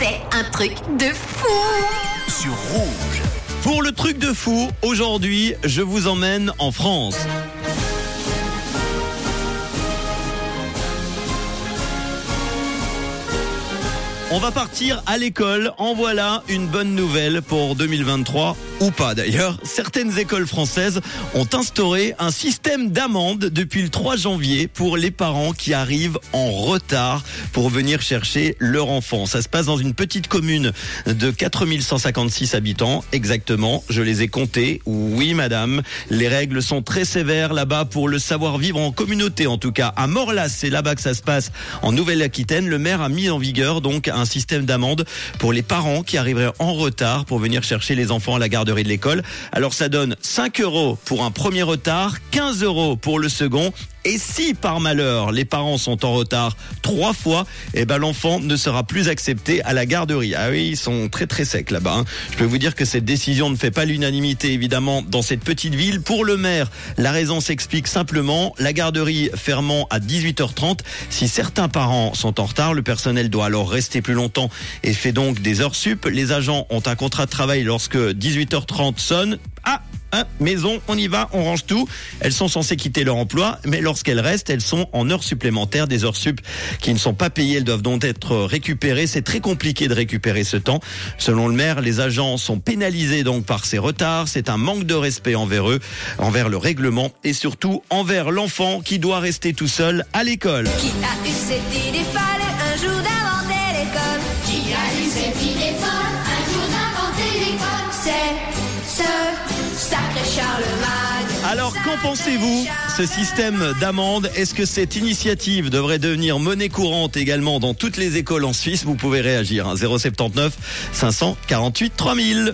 C'est un truc de fou sur rouge. Pour le truc de fou, aujourd'hui, je vous emmène en France. On va partir à l'école. En voilà une bonne nouvelle pour 2023 ou pas d'ailleurs. Certaines écoles françaises ont instauré un système d'amende depuis le 3 janvier pour les parents qui arrivent en retard pour venir chercher leur enfant. Ça se passe dans une petite commune de 4156 habitants exactement. Je les ai comptés. Oui madame, les règles sont très sévères là-bas pour le savoir-vivre en communauté en tout cas. À Morlas, c'est là-bas que ça se passe en Nouvelle-Aquitaine. Le maire a mis en vigueur donc un système d'amende pour les parents qui arriveraient en retard pour venir chercher les enfants à la de l'école. Alors ça donne 5 euros pour un premier retard, 15 euros pour le second. Et si par malheur les parents sont en retard trois fois, eh ben l'enfant ne sera plus accepté à la garderie. Ah oui, ils sont très très secs là-bas. hein. Je peux vous dire que cette décision ne fait pas l'unanimité évidemment dans cette petite ville. Pour le maire, la raison s'explique simplement. La garderie fermant à 18h30. Si certains parents sont en retard, le personnel doit alors rester plus longtemps et fait donc des heures sup. Les agents ont un contrat de travail lorsque 18h30 sonne. Ah Hein, maison, on y va, on range tout. Elles sont censées quitter leur emploi, mais lorsqu'elles restent, elles sont en heures supplémentaires, des heures sup qui ne sont pas payées, elles doivent donc être récupérées. C'est très compliqué de récupérer ce temps. Selon le maire, les agents sont pénalisés donc par ces retards. C'est un manque de respect envers eux, envers le règlement et surtout envers l'enfant qui doit rester tout seul à l'école. Sacré Charlemagne. Alors qu'en pensez-vous Ce système d'amende, est-ce que cette initiative devrait devenir monnaie courante également dans toutes les écoles en Suisse? Vous pouvez réagir. hein, 079 548 3000.